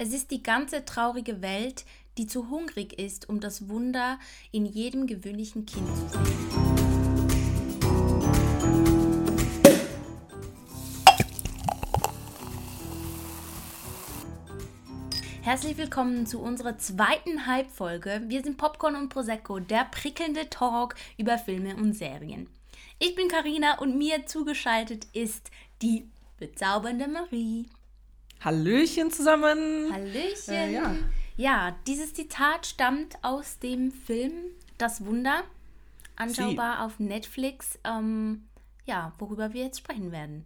Es ist die ganze traurige Welt, die zu hungrig ist, um das Wunder in jedem gewöhnlichen Kind zu sehen. Herzlich willkommen zu unserer zweiten Halbfolge. Wir sind Popcorn und Prosecco, der prickelnde Talk über Filme und Serien. Ich bin Karina und mir zugeschaltet ist die bezaubernde Marie. Hallöchen zusammen. Hallöchen. Äh, ja. ja, dieses Zitat stammt aus dem Film Das Wunder, anschaubar Sie. auf Netflix. Ähm, ja, worüber wir jetzt sprechen werden.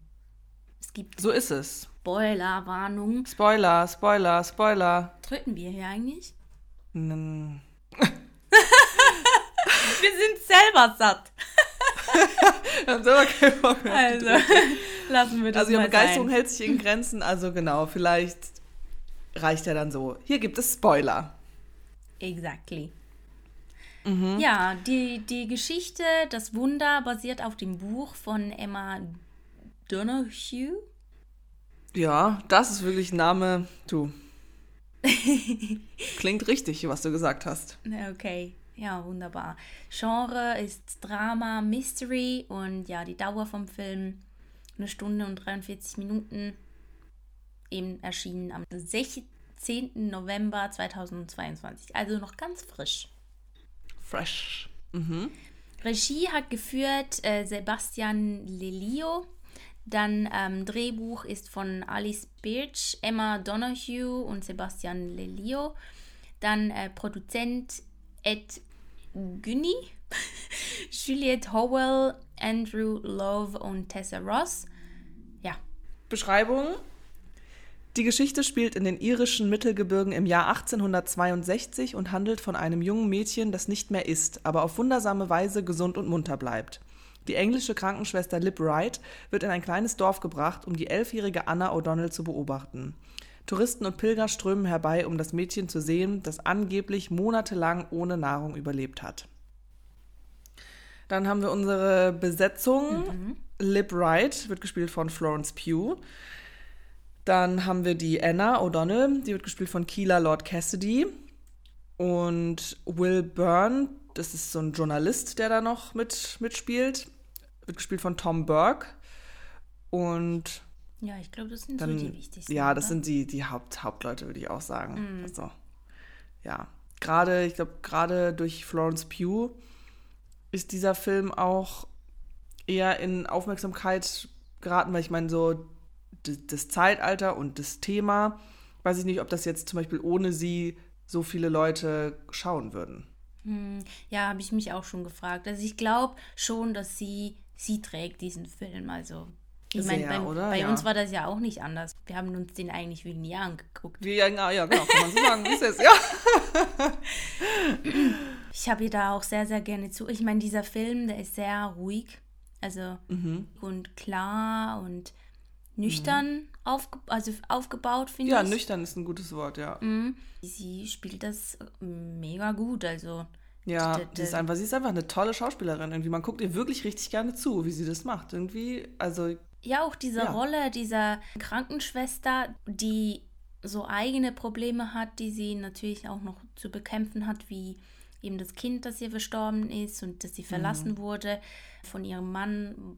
Es gibt. So ist es. Spoiler-Warnung. Spoiler, Spoiler, Spoiler. Tröten wir hier eigentlich? N wir sind selber satt. haben selber keinen Bock mehr. Also, lassen wir das Also, ihre Begeisterung sein. hält sich in Grenzen. Also, genau, vielleicht reicht ja dann so. Hier gibt es Spoiler. Exactly. Mhm. Ja, die, die Geschichte, das Wunder, basiert auf dem Buch von Emma Donoghue. Ja, das ist wirklich ein Name, du. Klingt richtig, was du gesagt hast. Okay, ja, wunderbar. Genre ist Drama, Mystery und ja, die Dauer vom Film eine Stunde und 43 Minuten. Eben erschienen am 16. November 2022, also noch ganz frisch. Fresh. Mhm. Regie hat geführt äh, Sebastian Lelio dann ähm, Drehbuch ist von Alice Birch, Emma Donoghue und Sebastian Lelio. Dann äh, Produzent Ed Günni, Juliette Howell, Andrew Love und Tessa Ross. Ja. Beschreibung. Die Geschichte spielt in den irischen Mittelgebirgen im Jahr 1862 und handelt von einem jungen Mädchen, das nicht mehr ist, aber auf wundersame Weise gesund und munter bleibt. Die englische Krankenschwester Lib Wright wird in ein kleines Dorf gebracht, um die elfjährige Anna O'Donnell zu beobachten. Touristen und Pilger strömen herbei, um das Mädchen zu sehen, das angeblich monatelang ohne Nahrung überlebt hat. Dann haben wir unsere Besetzung. Mhm. Lib Wright wird gespielt von Florence Pugh. Dann haben wir die Anna O'Donnell, die wird gespielt von Keela Lord Cassidy. Und Will Byrne, das ist so ein Journalist, der da noch mit, mitspielt. Wird gespielt von Tom Burke. Und. Ja, ich glaube, das sind dann, so die wichtigsten. Ja, das oder? sind die, die Haupt, Hauptleute, würde ich auch sagen. Mm. Also, ja. Gerade, ich glaube, gerade durch Florence Pugh ist dieser Film auch eher in Aufmerksamkeit geraten, weil ich meine, so das Zeitalter und das Thema, weiß ich nicht, ob das jetzt zum Beispiel ohne sie so viele Leute schauen würden. Hm, ja, habe ich mich auch schon gefragt. Also ich glaube schon, dass sie, sie trägt diesen Film. Also ich meine, bei, bei ja. uns war das ja auch nicht anders. Wir haben uns den eigentlich wegen nie angeguckt. Ja, ja, genau, kann man so sagen, wie es ist, ja. ich habe ihr da auch sehr, sehr gerne zu. Ich meine, dieser Film, der ist sehr ruhig. Also mhm. und klar und nüchtern mhm. aufge also aufgebaut, finde ja, ich. Ja, nüchtern ist ein gutes Wort, ja. Mhm. Sie spielt das mega gut, also. Ja, sie ist, einfach, sie ist einfach eine tolle Schauspielerin. Irgendwie, man guckt ihr wirklich richtig gerne zu, wie sie das macht. Irgendwie, also. Ja, auch diese ja. Rolle dieser Krankenschwester, die so eigene Probleme hat, die sie natürlich auch noch zu bekämpfen hat, wie eben das Kind, das ihr verstorben ist und dass sie verlassen mhm. wurde von ihrem Mann,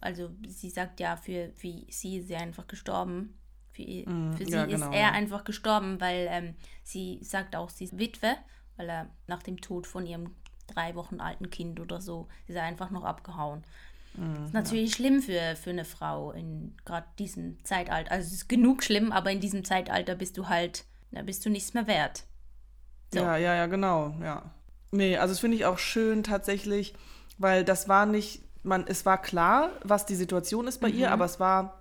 also sie sagt ja, für, für sie ist sie einfach gestorben. Für, mm, für sie ja, genau, ist er ja. einfach gestorben, weil ähm, sie sagt auch, sie ist Witwe, weil er nach dem Tod von ihrem drei Wochen alten Kind oder so ist er einfach noch abgehauen. Mm, ist natürlich ja. schlimm für, für eine Frau in gerade diesem Zeitalter. Also es ist genug schlimm, aber in diesem Zeitalter bist du halt, da bist du nichts mehr wert. So. Ja, ja, ja, genau, ja. Nee, also das finde ich auch schön tatsächlich, weil das war nicht man, es war klar, was die Situation ist bei mhm. ihr, aber es war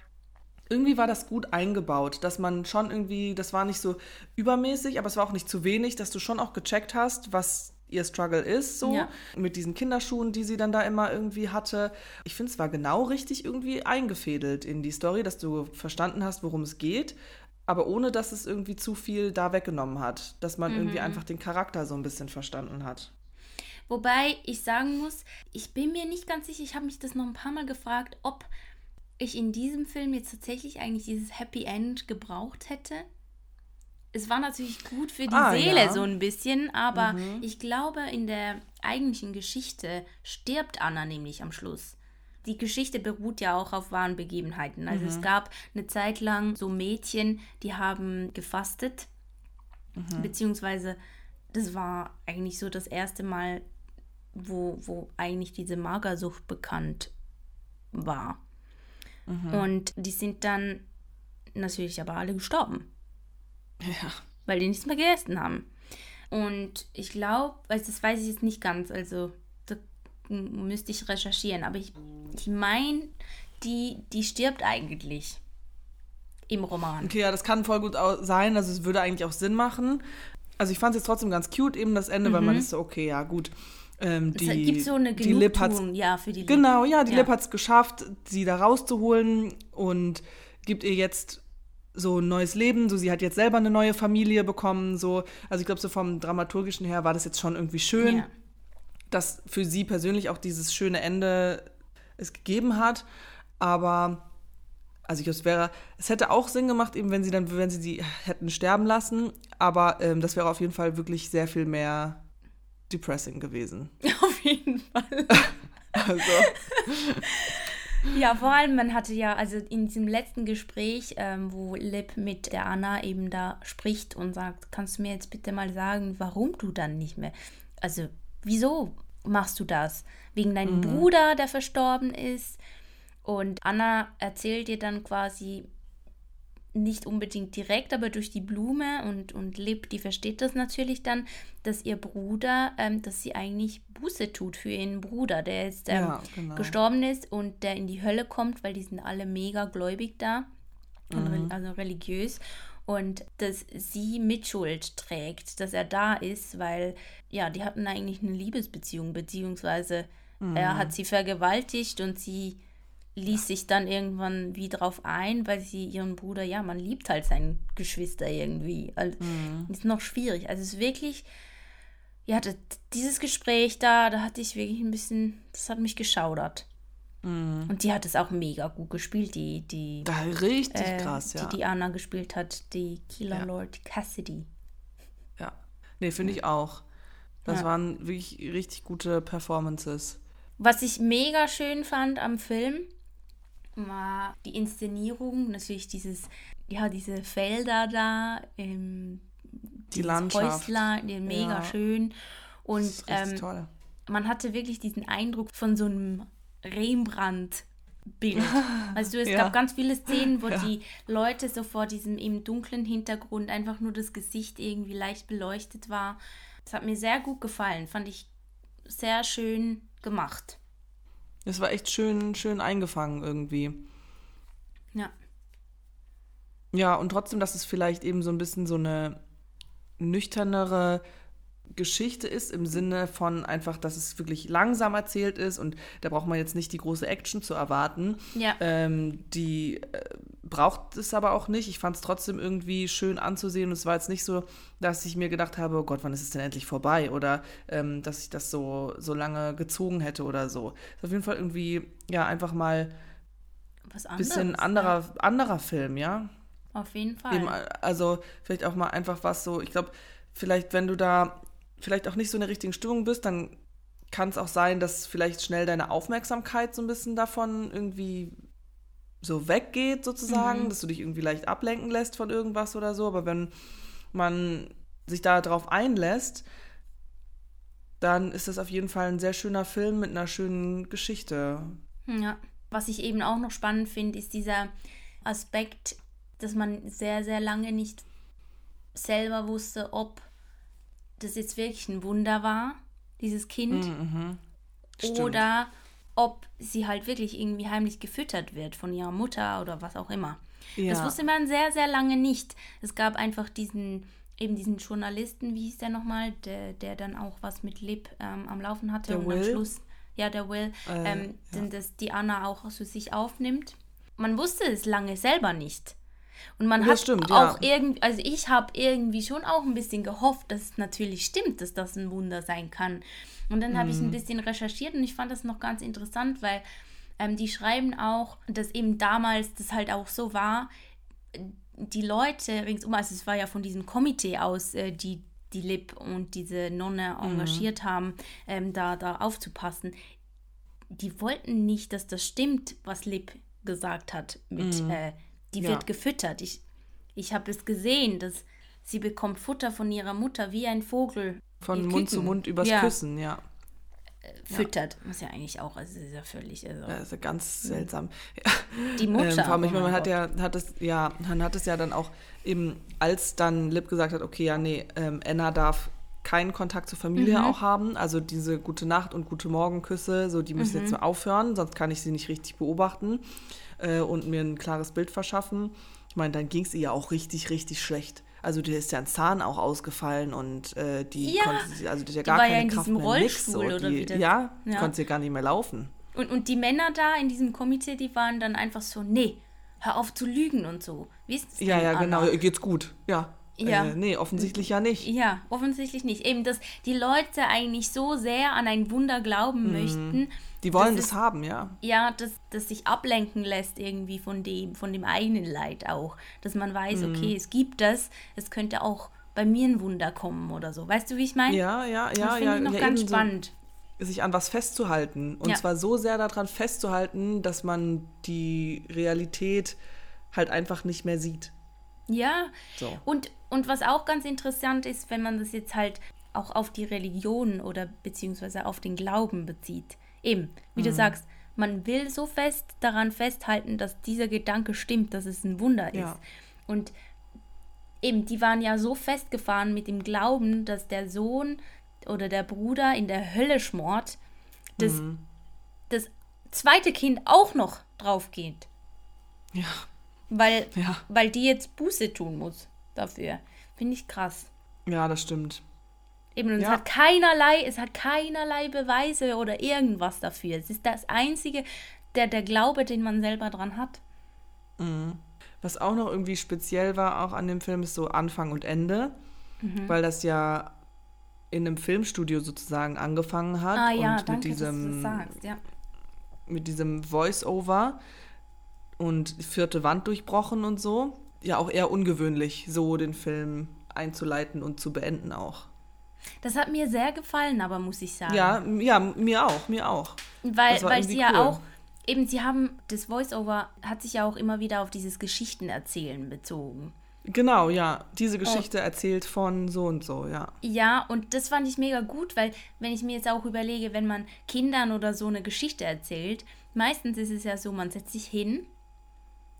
irgendwie war das gut eingebaut, dass man schon irgendwie, das war nicht so übermäßig, aber es war auch nicht zu wenig, dass du schon auch gecheckt hast, was ihr Struggle ist, so ja. mit diesen Kinderschuhen, die sie dann da immer irgendwie hatte. Ich finde, es war genau richtig irgendwie eingefädelt in die Story, dass du verstanden hast, worum es geht, aber ohne dass es irgendwie zu viel da weggenommen hat, dass man mhm. irgendwie einfach den Charakter so ein bisschen verstanden hat. Wobei ich sagen muss, ich bin mir nicht ganz sicher, ich habe mich das noch ein paar Mal gefragt, ob ich in diesem Film jetzt tatsächlich eigentlich dieses Happy End gebraucht hätte. Es war natürlich gut für die Ah, Seele ja. so ein bisschen, aber ich glaube, in der eigentlichen Geschichte stirbt Anna nämlich am Schluss. Die Geschichte beruht ja auch auf wahren Begebenheiten. Also es gab eine Zeit lang so Mädchen, die haben gefastet, beziehungsweise das war eigentlich so das erste Mal, wo, wo eigentlich diese Magersucht bekannt war. Und die sind dann natürlich aber alle gestorben Ja. weil die nichts mehr gegessen haben. Und ich glaube, also das weiß ich jetzt nicht ganz, also da müsste ich recherchieren, aber ich, ich meine, die, die stirbt eigentlich im Roman. Okay, ja, das kann voll gut sein. Also es würde eigentlich auch Sinn machen. Also ich fand es jetzt trotzdem ganz cute, eben das Ende, weil man ist so, okay, ja, gut. Ähm, Es die, gibt so eine die Lip hat's ja, für die Lip. Genau, ja, die Ja. Lip hat es geschafft, sie da rauszuholen und gibt ihr jetzt so ein neues Leben. So, sie hat jetzt selber eine neue Familie bekommen. So, also ich glaube, so vom dramaturgischen her war das jetzt schon irgendwie schön, Ja. dass für sie persönlich auch dieses schöne Ende es gegeben hat. Aber also ich glaube, es wäre, es hätte auch Sinn gemacht, eben wenn sie dann, wenn sie sie hätten sterben lassen. Aber ähm, das wäre auf jeden Fall wirklich sehr viel mehr depressing gewesen. Auf jeden Fall. Also. Ja, vor allem, man hatte ja, also in diesem letzten Gespräch, ähm, wo Lip mit der Anna eben da spricht und sagt, kannst du mir jetzt bitte mal sagen, warum du dann nicht mehr, also wieso machst du das? Wegen deinem Bruder, der verstorben ist? Und Anna erzählt dir dann quasi nicht unbedingt direkt, aber durch die Blume und, und Lip, die versteht das natürlich dann, dass ihr Bruder, ähm, dass sie eigentlich Buße tut für ihren Bruder, der jetzt ähm, Ja, genau. gestorben ist und der in die Hölle kommt, weil die sind alle mega gläubig da, und Mhm. also religiös. Und dass sie Mitschuld trägt, dass er da ist, weil ja, die hatten eigentlich eine Liebesbeziehung, beziehungsweise Mhm. er hat sie vergewaltigt und sie ließ sich dann irgendwann wie drauf ein, weil sie ihren Bruder, ja, man liebt halt seinen Geschwister irgendwie. Also, Ist noch schwierig. Also es ist wirklich, ja, das, dieses Gespräch da, da hatte ich wirklich ein bisschen, das hat mich geschaudert. Und die hat es auch mega gut gespielt, die, die, Da richtig äh, krass, ja. die, die Anna gespielt hat, die Killer Ja. Lord Cassidy. Ja. Nee, finde ich auch. Das Ja. waren wirklich richtig gute Performances. Was ich mega schön fand am Film, war die Inszenierung, natürlich dieses, ja, diese Felder da, ähm, dieses Landschaft. Häusler, die mega Ja. schön. Und ähm, man hatte wirklich diesen Eindruck von so einem Rembrandt-Bild. Also es Ja. gab ganz viele Szenen, wo Ja. die Leute so vor diesem eben dunklen Hintergrund einfach nur das Gesicht irgendwie leicht beleuchtet war. Das hat mir sehr gut gefallen, fand ich sehr schön gemacht. Das war echt schön, schön eingefangen irgendwie. Ja. Ja, und trotzdem, dass es vielleicht eben so ein bisschen so eine nüchternere Geschichte ist, im Sinne von einfach, dass es wirklich langsam erzählt ist und da braucht man jetzt nicht die große Action zu erwarten. Ja. Ähm, die äh, braucht es aber auch nicht. Ich fand es trotzdem irgendwie schön anzusehen und es war jetzt nicht so, dass ich mir gedacht habe, oh Gott, wann ist es denn endlich vorbei? Oder ähm, dass ich das so, so lange gezogen hätte oder so. Ist auf jeden Fall irgendwie, ja, einfach mal ein bisschen anderer, anderer Film, ja. Auf jeden Fall. Eben, also vielleicht auch mal einfach was so, ich glaube, vielleicht wenn du da vielleicht auch nicht so in der richtigen Stimmung bist, dann kann es auch sein, dass vielleicht schnell deine Aufmerksamkeit so ein bisschen davon irgendwie so weggeht sozusagen, dass du dich irgendwie leicht ablenken lässt von irgendwas oder so. Aber wenn man sich da drauf einlässt, dann ist das auf jeden Fall ein sehr schöner Film mit einer schönen Geschichte. Ja. Was ich eben auch noch spannend finde, ist dieser Aspekt, dass man sehr, sehr lange nicht selber wusste, ob das jetzt wirklich ein Wunder war, dieses Kind, Mhm. Oder ob sie halt wirklich irgendwie heimlich gefüttert wird von ihrer Mutter oder was auch immer. Ja. Das wusste man sehr, sehr lange nicht. Es gab einfach diesen, eben diesen Journalisten, wie hieß der nochmal, der, der dann auch was mit Lip ähm, am Laufen hatte Der und Will? am Schluss, ja, der Will, Äh, ähm, den, das die Anna auch zu sich aufnimmt. Man wusste es lange selber nicht. Und man Das hat stimmt, auch ja. irgendwie, also ich habe irgendwie schon auch ein bisschen gehofft, dass es natürlich stimmt, dass das ein Wunder sein kann. Und dann habe ich Mhm. ein bisschen recherchiert und ich fand das noch ganz interessant, weil ähm, die schreiben auch, dass eben damals das halt auch so war, die Leute ringsum, also es war ja von diesem Komitee aus, äh, die die Lib und diese Nonne Mhm. engagiert haben, ähm, da, da aufzupassen, die wollten nicht, dass das stimmt, was Lib gesagt hat mit, äh, die Mhm. Ja. wird gefüttert. Ich, ich habe es gesehen, dass sie bekommt Futter von ihrer Mutter wie ein Vogel. Von Mund zu Küken. Mund übers ja, Küssen, ja. Füttert. Muss ja eigentlich auch, also ist ja völlig, also ja ganz seltsam. die Mutter. Ähm, vor allem, ich oh meine, man hat ja, hat es, ja, man hat es ja dann auch eben, als dann Lip gesagt hat, okay, ja, nee, ähm, Anna darf keinen Kontakt zur Familie Mhm. auch haben, also diese gute Nacht und gute Morgenküsse, so die müssen Mhm. jetzt mal aufhören, sonst kann ich sie nicht richtig beobachten äh, und mir ein klares Bild verschaffen. Ich meine, dann ging es ihr ja auch richtig, richtig schlecht. Also dir ist ja ein Zahn auch ausgefallen und äh, die Ja, konnte, sie- also die hat ja die gar ja keine in Kraft diesem mehr, nix, Rollstuhl so, oder die, wie das- Ja, die Ja. konnte ja gar nicht mehr laufen. Und, und die Männer da in diesem Komitee, die waren dann einfach so, nee, hör auf zu lügen und so. Wie ist es Ja, ja, Anna? genau. Geht's gut. Ja. Ja. Äh, nee, offensichtlich ja nicht. Ja, offensichtlich nicht. Eben, dass die Leute eigentlich so sehr an ein Wunder glauben möchten. Mhm. Die wollen das das, ist- haben, ja. Ja, dass, dass sich ablenken lässt irgendwie von dem, von dem eigenen Leid auch. Dass man weiß, Mhm. okay, es gibt das, es könnte auch bei mir ein Wunder kommen oder so. Weißt du, wie ich meine? Ja, ja, das ja, finde ja. ich noch ja, ganz eben so, spannend. sich an was festzuhalten. Und Ja. zwar so sehr daran festzuhalten, dass man die Realität halt einfach nicht mehr sieht. Ja, So. und, und was auch ganz interessant ist, wenn man das jetzt halt auch auf die Religion oder beziehungsweise auf den Glauben bezieht. Eben, wie Mhm. du sagst, man will so fest daran festhalten, dass dieser Gedanke stimmt, dass es ein Wunder Ja. ist. Und eben, die waren ja so festgefahren mit dem Glauben, dass der Sohn oder der Bruder in der Hölle schmort, dass Mhm. das zweite Kind auch noch drauf geht. Ja. Weil, Ja. weil die jetzt Buße tun muss dafür. Finde ich krass. Ja, das stimmt. Eben, und es Ja. hat keinerlei, es hat keinerlei Beweise oder irgendwas dafür. Es ist das einzige, der, der Glaube, den man selber dran hat. Was auch noch irgendwie speziell war, auch an dem Film, ist so Anfang und Ende, weil das ja in einem Filmstudio sozusagen angefangen hat Ah ja, und danke, mit diesem sagst. Ja. mit diesem Voice-Over und vierte Wand durchbrochen und so. Ja, auch eher ungewöhnlich, so den Film einzuleiten und zu beenden auch. Das hat mir sehr gefallen, aber muss ich sagen. Ja, ja, mir auch, mir auch. Weil, weil sie ja cool. auch, eben, sie haben, das Voice-Over hat sich ja auch immer wieder auf dieses Geschichtenerzählen bezogen. Genau, ja. Diese Geschichte erzählt von so und so, ja. Ja, und das fand ich mega gut, weil wenn ich mir jetzt auch überlege, wenn man Kindern oder so eine Geschichte erzählt, meistens ist es ja so, man setzt sich hin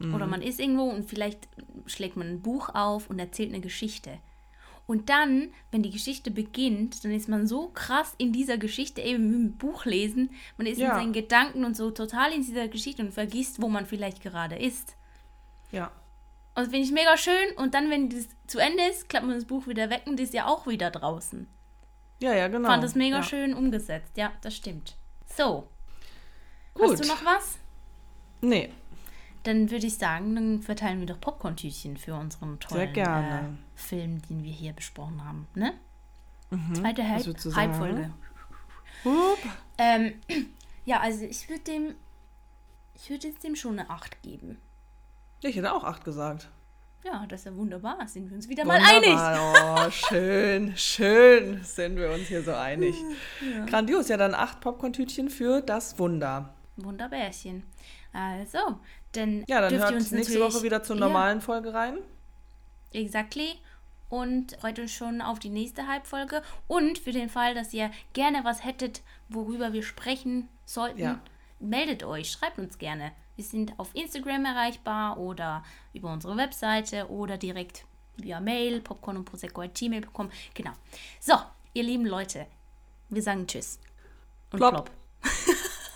oder man ist irgendwo und vielleicht schlägt man ein Buch auf und erzählt eine Geschichte. Und dann, wenn die Geschichte beginnt, dann ist man so krass in dieser Geschichte, eben mit dem Buch lesen, man ist in Ja. seinen Gedanken und so total in dieser Geschichte und vergisst, wo man vielleicht gerade ist. Ja. Und das finde ich mega schön. Und dann, wenn das zu Ende ist, klappt man das Buch wieder weg und ist ja auch wieder draußen. Ja, ja, genau. Fand das mega ja. schön umgesetzt. Ja, das stimmt. So. Gut. Hast du noch was? Nee, Dann würde ich sagen, dann verteilen wir doch Popcorn-Tütchen für unseren tollen. Äh, Film, den wir hier besprochen haben. Ne? Mhm. Zweite? Halbfolge. Ähm, ja, also ich würde dem. Ich würde jetzt dem schon eine 8 geben. Ich hätte auch acht gesagt. Ja, das ist ja wunderbar. Sind wir uns wieder mal einig. Wunderbar. Oh, schön, schön sind wir uns hier so einig. Grandios, ja dann acht Popcorn-Tütchen für das Wunder. Wunderbärchen. Also, dann Ja, dann dürft hört ihr uns nächste Woche wieder zur Ja, normalen Folge rein. Exactly. Und freut euch schon auf die nächste Halbfolge. Und für den Fall, dass ihr gerne was hättet, worüber wir sprechen sollten, Ja. meldet euch, schreibt uns gerne. Wir sind auf Instagram erreichbar oder über unsere Webseite oder direkt via Mail, popcorn und prosecco.gmail.com. Genau. So, ihr lieben Leute, wir sagen Tschüss. Und Plopp. plopp.